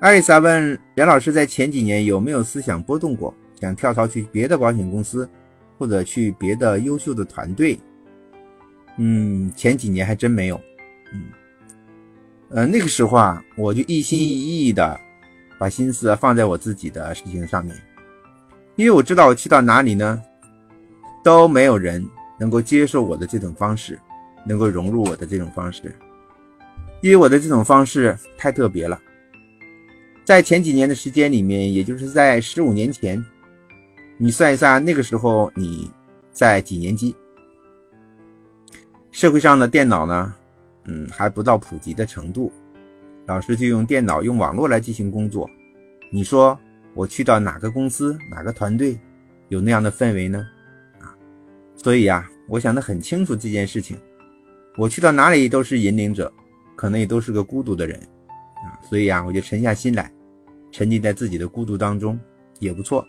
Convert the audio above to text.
艾丽莎问梁老师，在前几年有没有思想波动过，想跳槽去别的保险公司，或者去别的优秀的团队？嗯，前几年还真没有。嗯，呃，那个时候啊，我就一心一意的把心思放在我自己的事情上面，因为我知道我去到哪里呢，都没有人能够接受我的这种方式，能够融入我的这种方式，因为我的这种方式太特别了。在前几年的时间里面，也就是在十五年前，你算一算，那个时候你在几年级？社会上的电脑呢，嗯，还不到普及的程度，老师就用电脑、用网络来进行工作。你说我去到哪个公司、哪个团队，有那样的氛围呢？啊，所以啊，我想得很清楚这件事情，我去到哪里都是引领者，可能也都是个孤独的人，啊，所以啊，我就沉下心来。沉浸在自己的孤独当中也不错。